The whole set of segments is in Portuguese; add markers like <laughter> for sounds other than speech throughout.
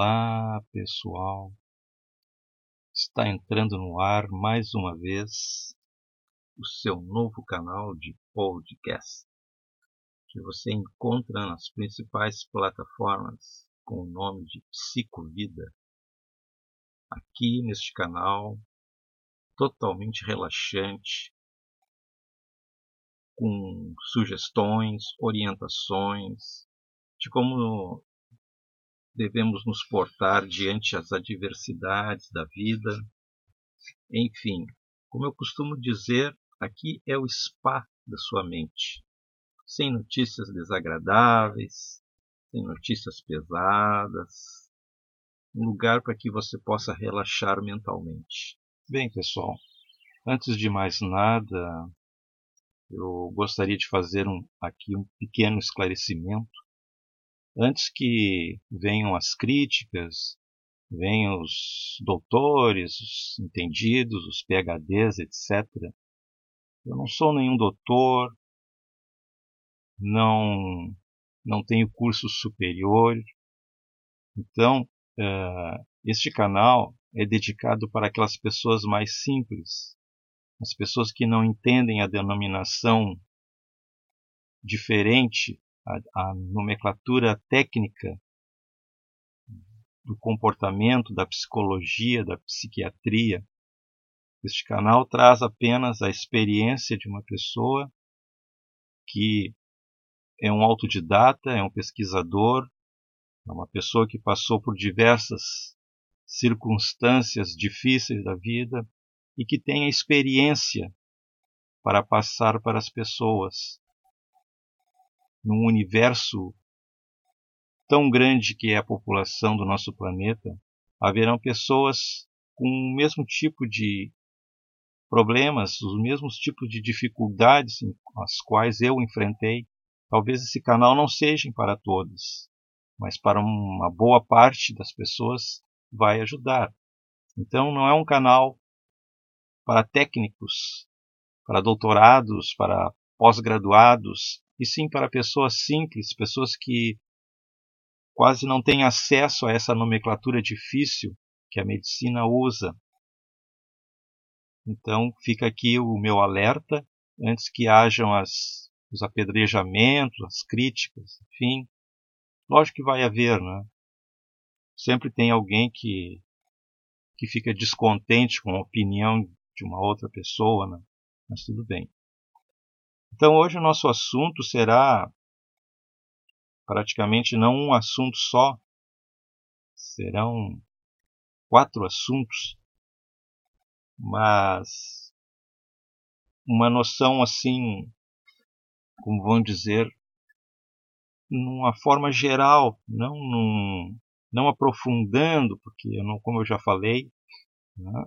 Olá, pessoal. Está entrando no ar mais uma vez o seu novo canal de podcast, que você encontra nas principais plataformas com o nome de Psicovida. Aqui neste canal, totalmente relaxante, com sugestões, orientações de como devemos nos portar diante as adversidades da vida. Enfim, como eu costumo dizer, aqui é o spa da sua mente. Sem notícias desagradáveis, sem notícias pesadas. Um lugar para que você possa relaxar mentalmente. Bem, pessoal, antes de mais nada, eu gostaria de fazer um, aqui um pequeno esclarecimento antes que venham as críticas, venham os doutores, os entendidos, os PhDs, etc. Eu não sou nenhum doutor, não, não tenho curso superior. Então, uh, este canal é dedicado para aquelas pessoas mais simples, as pessoas que não entendem a denominação diferente a, a nomenclatura técnica do comportamento, da psicologia, da psiquiatria. Este canal traz apenas a experiência de uma pessoa que é um autodidata, é um pesquisador, é uma pessoa que passou por diversas circunstâncias difíceis da vida e que tem a experiência para passar para as pessoas num universo tão grande que é a população do nosso planeta, haverão pessoas com o mesmo tipo de problemas, os mesmos tipos de dificuldades as quais eu enfrentei. Talvez esse canal não seja para todos, mas para uma boa parte das pessoas vai ajudar. Então não é um canal para técnicos, para doutorados, para pós-graduados, e sim para pessoas simples, pessoas que quase não têm acesso a essa nomenclatura difícil que a medicina usa. Então fica aqui o meu alerta antes que hajam as, os apedrejamentos, as críticas, enfim. Lógico que vai haver, né? Sempre tem alguém que, que fica descontente com a opinião de uma outra pessoa, né? mas tudo bem. Então hoje o nosso assunto será praticamente não um assunto só, serão quatro assuntos, mas uma noção assim, como vão dizer, numa forma geral, não num, não aprofundando, porque eu não, como eu já falei, né,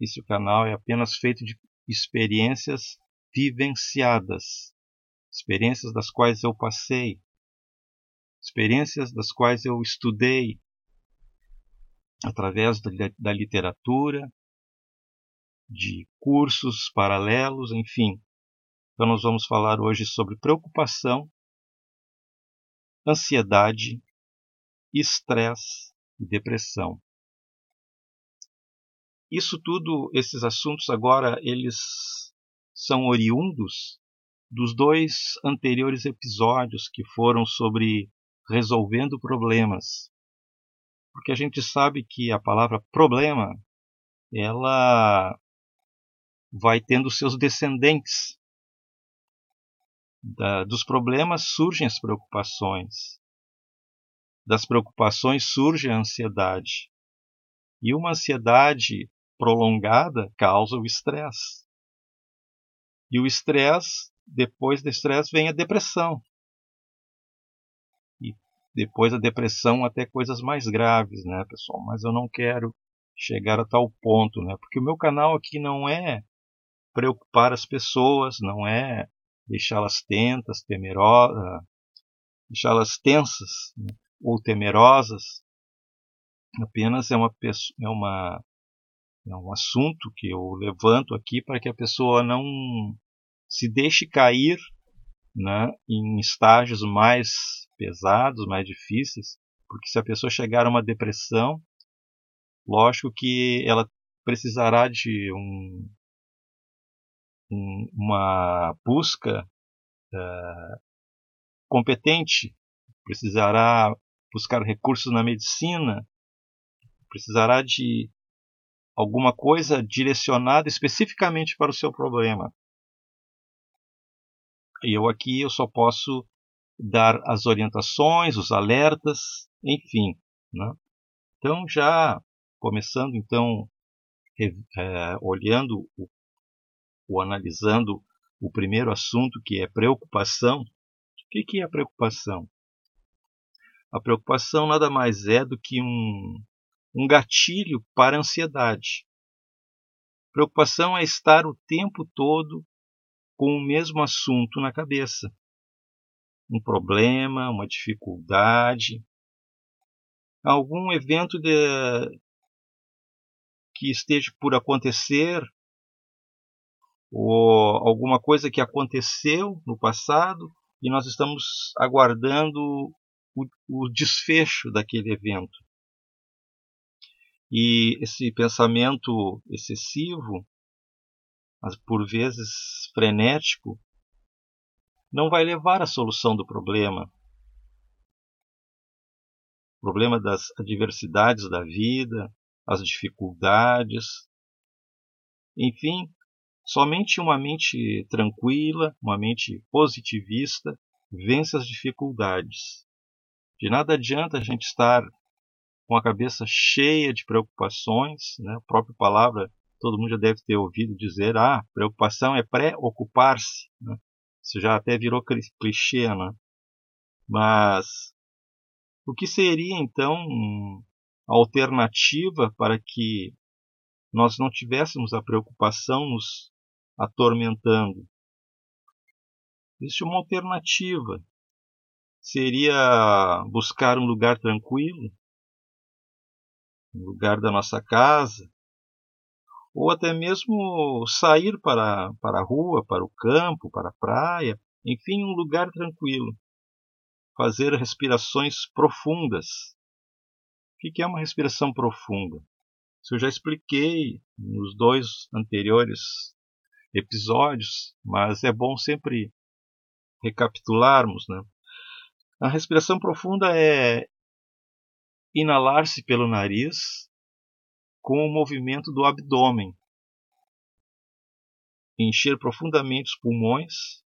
esse canal é apenas feito de experiências vivenciadas, experiências das quais eu passei, experiências das quais eu estudei através da, literatura, de cursos paralelos, enfim. Então, nós vamos falar hoje sobre preocupação, ansiedade, estresse e depressão. Isso tudo, esses assuntos agora, eles são oriundos dos dois anteriores episódios que foram sobre resolvendo problemas. Porque a gente sabe que a palavra problema ela vai tendo seus descendentes. Da, dos problemas surgem as preocupações. Das preocupações surge a ansiedade. E uma ansiedade prolongada causa o estresse. E o estresse, depois do estresse vem a depressão. E depois a depressão até coisas mais graves, né, pessoal? Mas eu não quero chegar a tal ponto, né? Porque o meu canal aqui não é preocupar as pessoas, não é deixá-las tentas, temerosas, deixá-las tensas né? ou temerosas. Apenas é uma, é uma é um assunto que eu levanto aqui para que a pessoa não se deixe cair né, em estágios mais pesados, mais difíceis, Porque se a pessoa chegar a uma depressão, lógico que ela precisará de um, um, uma busca uh, competente, precisará buscar recursos na medicina, precisará de alguma coisa direcionada especificamente para o seu problema. Eu aqui eu só posso dar as orientações, os alertas, enfim. Né? Então já começando então é, olhando o, ou analisando o primeiro assunto que é preocupação. O que, que é a preocupação? A preocupação nada mais é do que um, um gatilho para ansiedade. Preocupação é estar o tempo todo com o mesmo assunto na cabeça. Um problema, uma dificuldade, algum evento de, que esteja por acontecer, ou alguma coisa que aconteceu no passado e nós estamos aguardando o, o desfecho daquele evento. E esse pensamento excessivo, mas por vezes frenético, não vai levar à solução do problema. O problema das adversidades da vida, as dificuldades. Enfim, somente uma mente tranquila, uma mente positivista, vence as dificuldades. De nada adianta a gente estar com a cabeça cheia de preocupações, né? a própria palavra todo mundo já deve ter ouvido dizer, ah, preocupação é pré-ocupar-se. Né? Isso já até virou clichê, né? Mas o que seria então a alternativa para que nós não tivéssemos a preocupação nos atormentando? Existe uma alternativa. Seria buscar um lugar tranquilo, no lugar da nossa casa, ou até mesmo sair para, para a rua, para o campo, para a praia, enfim, um lugar tranquilo. Fazer respirações profundas. O que é uma respiração profunda? Isso eu já expliquei nos dois anteriores episódios, mas é bom sempre recapitularmos. Né? A respiração profunda é inalar-se pelo nariz com o movimento do abdômen. Encher profundamente os pulmões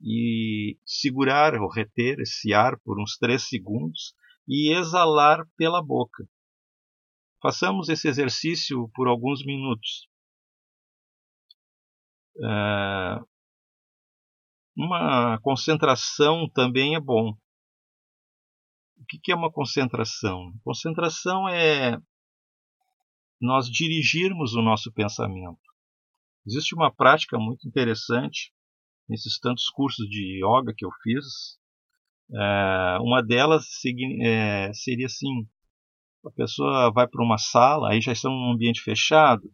e segurar ou reter esse ar por uns 3 segundos e exalar pela boca. Façamos esse exercício por alguns minutos. Uh, uma concentração também é bom o que é uma concentração? Concentração é nós dirigirmos o nosso pensamento. Existe uma prática muito interessante nesses tantos cursos de yoga que eu fiz. É, uma delas é, seria assim: a pessoa vai para uma sala, aí já estão num ambiente fechado,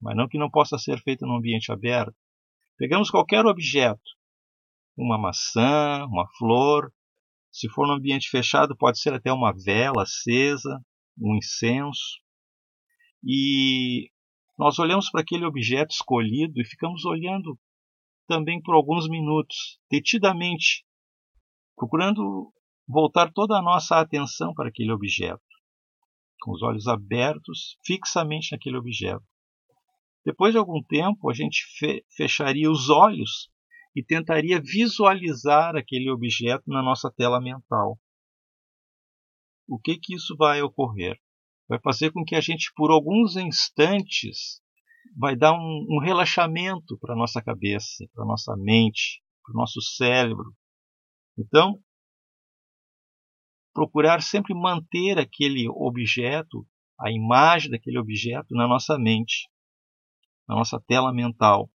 mas não que não possa ser feito num ambiente aberto. Pegamos qualquer objeto, uma maçã, uma flor, se for no ambiente fechado, pode ser até uma vela acesa, um incenso. E nós olhamos para aquele objeto escolhido e ficamos olhando também por alguns minutos, detidamente, procurando voltar toda a nossa atenção para aquele objeto, com os olhos abertos fixamente naquele objeto. Depois de algum tempo, a gente fecharia os olhos e tentaria visualizar aquele objeto na nossa tela mental. O que que isso vai ocorrer? Vai fazer com que a gente, por alguns instantes, vai dar um, um relaxamento para a nossa cabeça, para a nossa mente, para o nosso cérebro. Então, procurar sempre manter aquele objeto, a imagem daquele objeto na nossa mente, na nossa tela mental.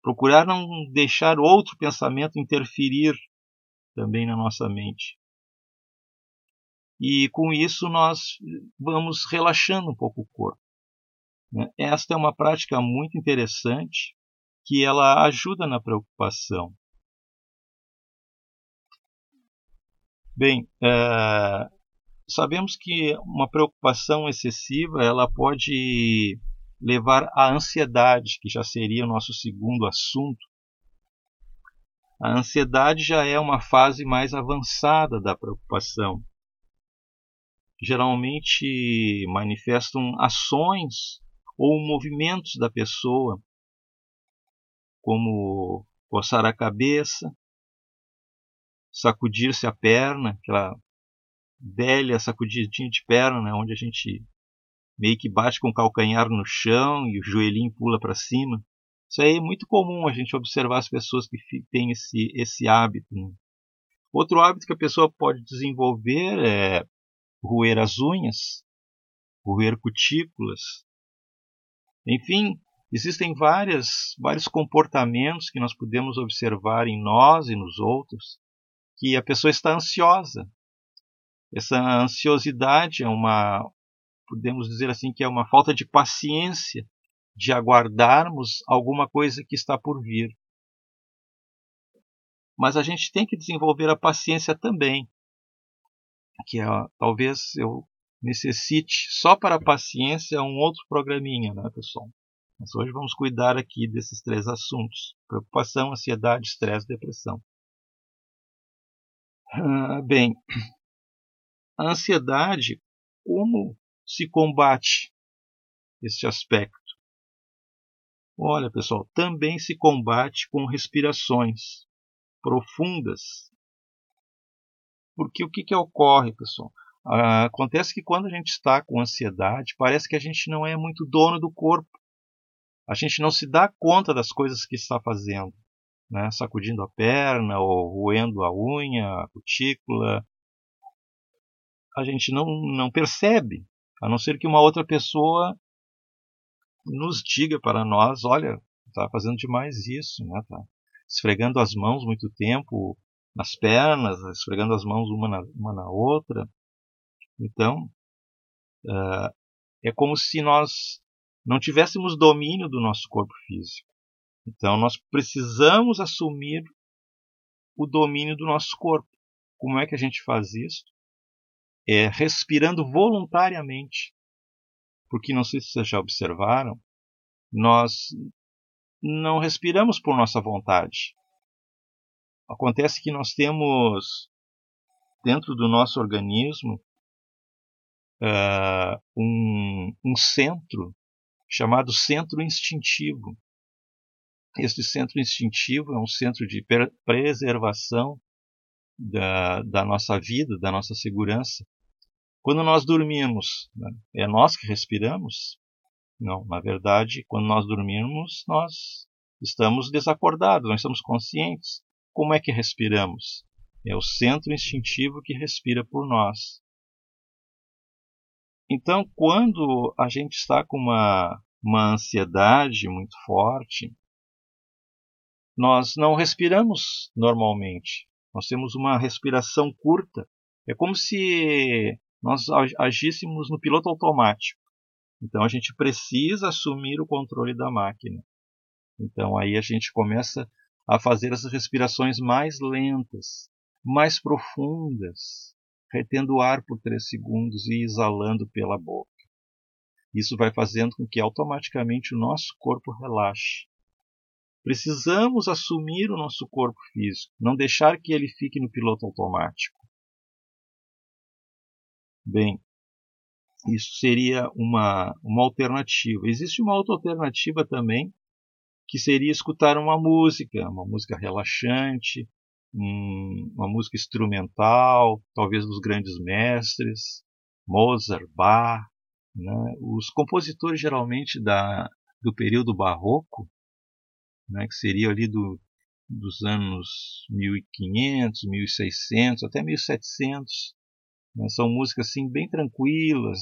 Procurar não deixar outro pensamento interferir também na nossa mente. E com isso nós vamos relaxando um pouco o corpo. Né? Esta é uma prática muito interessante que ela ajuda na preocupação. Bem, uh, sabemos que uma preocupação excessiva ela pode levar à ansiedade, que já seria o nosso segundo assunto. A ansiedade já é uma fase mais avançada da preocupação. Geralmente manifestam ações ou movimentos da pessoa, como coçar a cabeça, sacudir-se a perna, aquela velha sacudidinha de perna, né, onde a gente meio que bate com o calcanhar no chão e o joelhinho pula para cima. Isso aí é muito comum a gente observar as pessoas que têm esse, esse hábito. Né? Outro hábito que a pessoa pode desenvolver é roer as unhas, roer cutículas. Enfim, existem várias, vários comportamentos que nós podemos observar em nós e nos outros que a pessoa está ansiosa. Essa ansiosidade é uma, podemos dizer assim, que é uma falta de paciência de aguardarmos alguma coisa que está por vir. Mas a gente tem que desenvolver a paciência também, que é, talvez eu necessite só para a paciência um outro programinha, né, pessoal? Mas hoje vamos cuidar aqui desses três assuntos: preocupação, ansiedade, estresse, depressão. Ah, bem, a ansiedade, como se combate este aspecto? Olha, pessoal, também se combate com respirações profundas. Porque o que, que ocorre, pessoal? Ah, acontece que quando a gente está com ansiedade, parece que a gente não é muito dono do corpo. A gente não se dá conta das coisas que está fazendo né, sacudindo a perna ou roendo a unha, a cutícula. A gente não, não percebe, a não ser que uma outra pessoa nos diga para nós: olha, está fazendo demais isso, né, tá esfregando as mãos muito tempo nas pernas, esfregando as mãos uma na, uma na outra. Então, uh, é como se nós não tivéssemos domínio do nosso corpo físico. Então nós precisamos assumir o domínio do nosso corpo. Como é que a gente faz isso? É respirando voluntariamente. Porque não sei se vocês já observaram, nós não respiramos por nossa vontade. Acontece que nós temos dentro do nosso organismo uh, um, um centro chamado centro instintivo. Este centro instintivo é um centro de preservação da, da nossa vida, da nossa segurança. Quando nós dormimos, né, é nós que respiramos? Não, na verdade, quando nós dormimos, nós estamos desacordados, não estamos conscientes. Como é que respiramos? É o centro instintivo que respira por nós. Então, quando a gente está com uma, uma ansiedade muito forte, nós não respiramos normalmente. Nós temos uma respiração curta. É como se nós agíssemos no piloto automático. Então a gente precisa assumir o controle da máquina. Então aí a gente começa a fazer essas respirações mais lentas, mais profundas, retendo o ar por três segundos e exalando pela boca. Isso vai fazendo com que automaticamente o nosso corpo relaxe. Precisamos assumir o nosso corpo físico, não deixar que ele fique no piloto automático. Bem, isso seria uma, uma alternativa. Existe uma outra alternativa também, que seria escutar uma música, uma música relaxante, um, uma música instrumental, talvez dos grandes mestres, Mozart, Bach. Né? Os compositores geralmente da, do período barroco né, que seria ali do, dos anos 1500, 1600 até 1700. Né, são músicas assim bem tranquilas.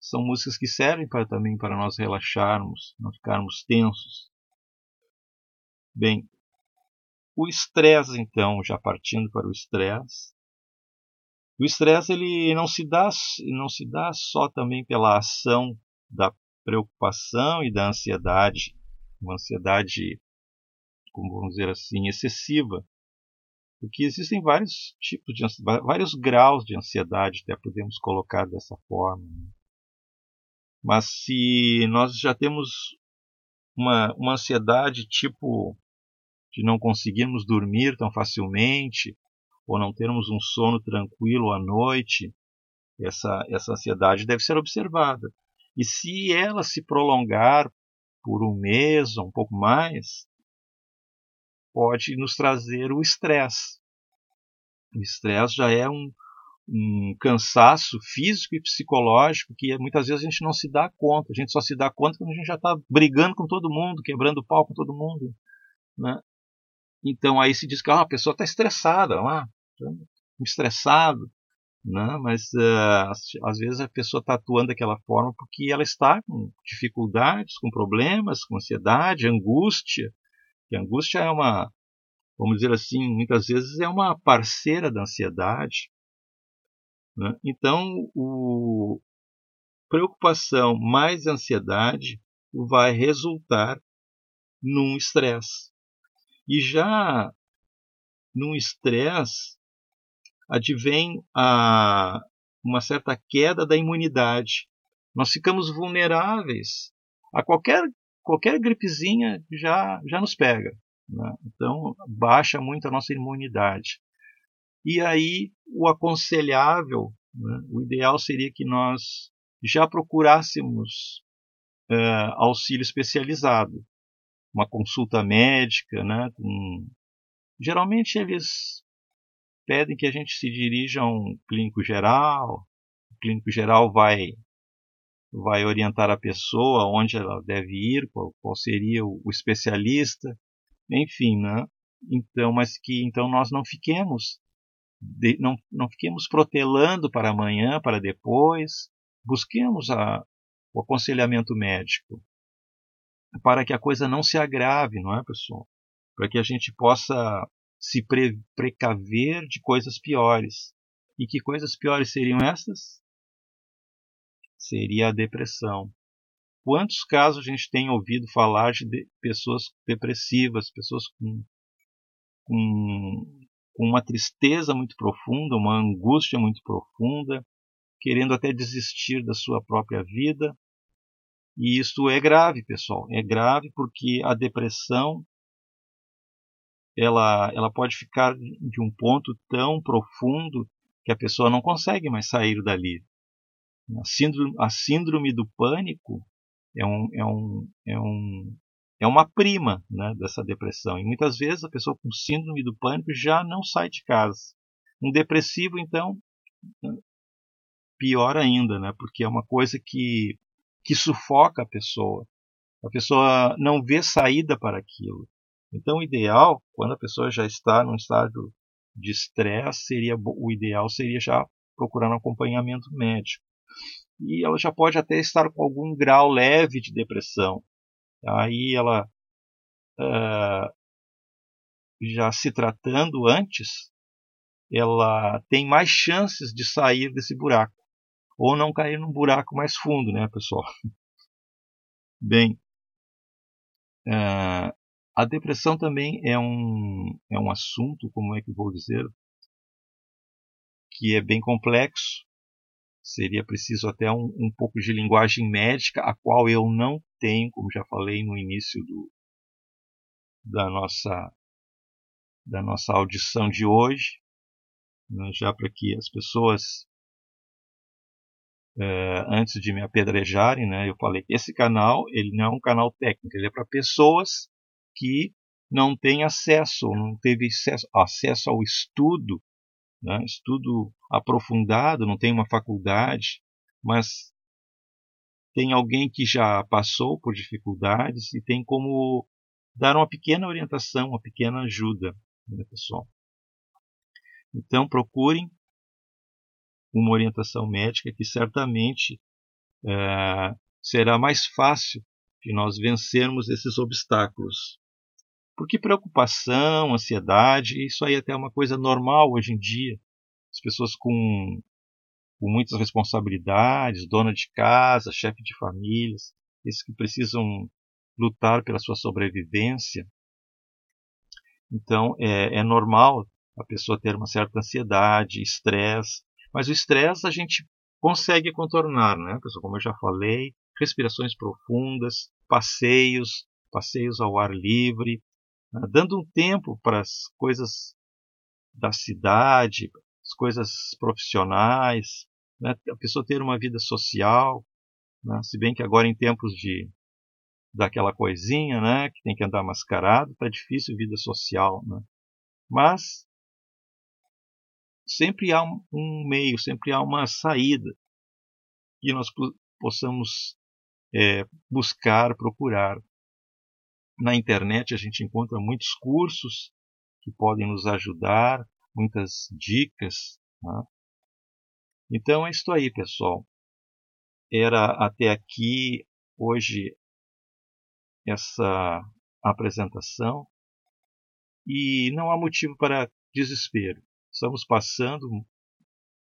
São músicas que servem para, também para nós relaxarmos, não ficarmos tensos. Bem, o estresse então, já partindo para o estresse, o estresse ele não se dá não se dá só também pela ação da preocupação e da ansiedade, uma ansiedade, como vamos dizer assim, excessiva. Porque existem vários tipos de vários graus de ansiedade, até podemos colocar dessa forma. Né? Mas se nós já temos uma, uma ansiedade tipo de não conseguirmos dormir tão facilmente, ou não termos um sono tranquilo à noite, essa, essa ansiedade deve ser observada. E se ela se prolongar por um mês ou um pouco mais, pode nos trazer o estresse. O estresse já é um, um cansaço físico e psicológico que muitas vezes a gente não se dá conta. A gente só se dá conta quando a gente já está brigando com todo mundo, quebrando pau com todo mundo. Né? Então aí se diz que ah, a pessoa está estressada, lá, estressado. Né? Mas uh, às vezes a pessoa está atuando daquela forma porque ela está com dificuldades, com problemas, com ansiedade, angústia. E a angústia é uma, vamos dizer assim, muitas vezes é uma parceira da ansiedade. Né? Então, o, preocupação mais ansiedade vai resultar num estresse. E já num estresse advém a, uma certa queda da imunidade. Nós ficamos vulneráveis a qualquer, qualquer gripezinha já, já nos pega. Né? Então, baixa muito a nossa imunidade. E aí, o aconselhável, né? o ideal seria que nós já procurássemos uh, auxílio especializado, uma consulta médica, né? Com... geralmente eles pedem que a gente se dirija a um clínico geral, o clínico geral vai vai orientar a pessoa onde ela deve ir, qual, qual seria o, o, especialista, enfim, né? Então, mas que então nós não fiquemos de, não, não fiquemos protelando para amanhã, para depois, busquemos a, o aconselhamento médico para que a coisa não se agrave, não é, pessoal? Para que a gente possa se pre precaver de coisas piores. E que coisas piores seriam essas? Seria a depressão. Quantos casos a gente tem ouvido falar de, de pessoas depressivas, pessoas com, com, com uma tristeza muito profunda, uma angústia muito profunda, querendo até desistir da sua própria vida. E isso é grave, pessoal. É grave porque a depressão ela, ela pode ficar de um ponto tão profundo que a pessoa não consegue mais sair dali. A síndrome, a síndrome do pânico é, um, é, um, é, um, é uma prima né, dessa depressão. E muitas vezes a pessoa com síndrome do pânico já não sai de casa. Um depressivo, então, pior ainda, né, porque é uma coisa que, que sufoca a pessoa. A pessoa não vê saída para aquilo. Então, o ideal, quando a pessoa já está num estágio de estresse, seria o ideal seria já procurar um acompanhamento médico. E ela já pode até estar com algum grau leve de depressão. Aí ela uh, já se tratando antes, ela tem mais chances de sair desse buraco ou não cair num buraco mais fundo, né, pessoal? <laughs> Bem, uh, a depressão também é um, é um assunto, como é que vou dizer, que é bem complexo. Seria preciso até um, um pouco de linguagem médica, a qual eu não tenho, como já falei no início do, da nossa da nossa audição de hoje, né, já para que as pessoas é, antes de me apedrejarem, né, eu falei que esse canal ele não é um canal técnico, ele é para pessoas que não tem acesso, não teve acesso, acesso ao estudo, né? estudo aprofundado, não tem uma faculdade, mas tem alguém que já passou por dificuldades e tem como dar uma pequena orientação, uma pequena ajuda, né, pessoal. Então procurem uma orientação médica que certamente é, será mais fácil de nós vencermos esses obstáculos. Porque preocupação, ansiedade, isso aí até é uma coisa normal hoje em dia. As pessoas com, com muitas responsabilidades, dona de casa, chefe de famílias, esses que precisam lutar pela sua sobrevivência. Então é, é normal a pessoa ter uma certa ansiedade, estresse. Mas o estresse a gente consegue contornar, né? Pessoal, como eu já falei, respirações profundas, passeios, passeios ao ar livre, né? dando um tempo para as coisas da cidade, as coisas profissionais, né? a pessoa ter uma vida social, né? se bem que agora em tempos de daquela coisinha, né, que tem que andar mascarado, tá difícil vida social, né? Mas sempre há um meio, sempre há uma saída que nós possamos é, buscar, procurar. Na internet a gente encontra muitos cursos que podem nos ajudar, muitas dicas. Né? Então é isso aí, pessoal. Era até aqui hoje essa apresentação e não há motivo para desespero. Estamos passando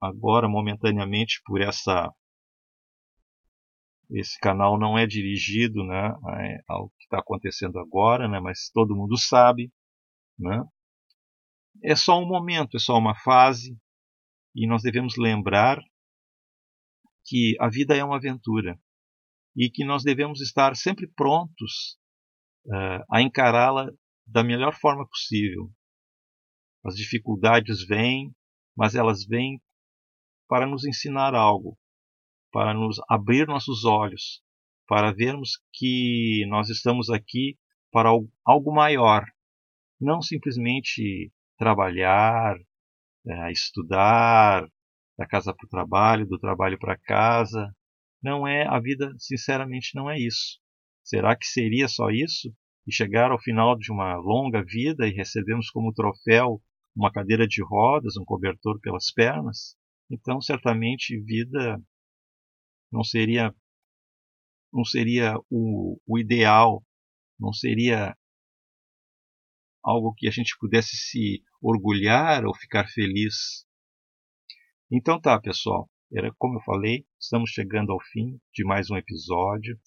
agora momentaneamente por essa esse canal não é dirigido né, ao que está acontecendo agora, né, mas todo mundo sabe. Né? É só um momento, é só uma fase, e nós devemos lembrar que a vida é uma aventura e que nós devemos estar sempre prontos uh, a encará-la da melhor forma possível. As dificuldades vêm, mas elas vêm para nos ensinar algo, para nos abrir nossos olhos, para vermos que nós estamos aqui para algo maior, não simplesmente trabalhar, é, estudar, da casa para o trabalho, do trabalho para casa. Não é a vida, sinceramente, não é isso. Será que seria só isso? E chegar ao final de uma longa vida e recebemos como troféu uma cadeira de rodas, um cobertor pelas pernas? Então, certamente, vida não seria não seria o, o ideal, não seria algo que a gente pudesse se orgulhar ou ficar feliz. Então tá, pessoal. Era como eu falei, estamos chegando ao fim de mais um episódio.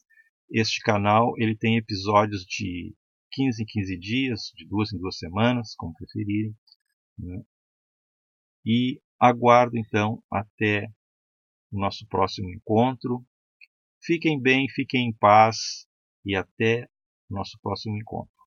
Este canal ele tem episódios de 15 em 15 dias, de duas em duas semanas, como preferirem. Né? E aguardo então até o nosso próximo encontro. Fiquem bem, fiquem em paz e até o nosso próximo encontro.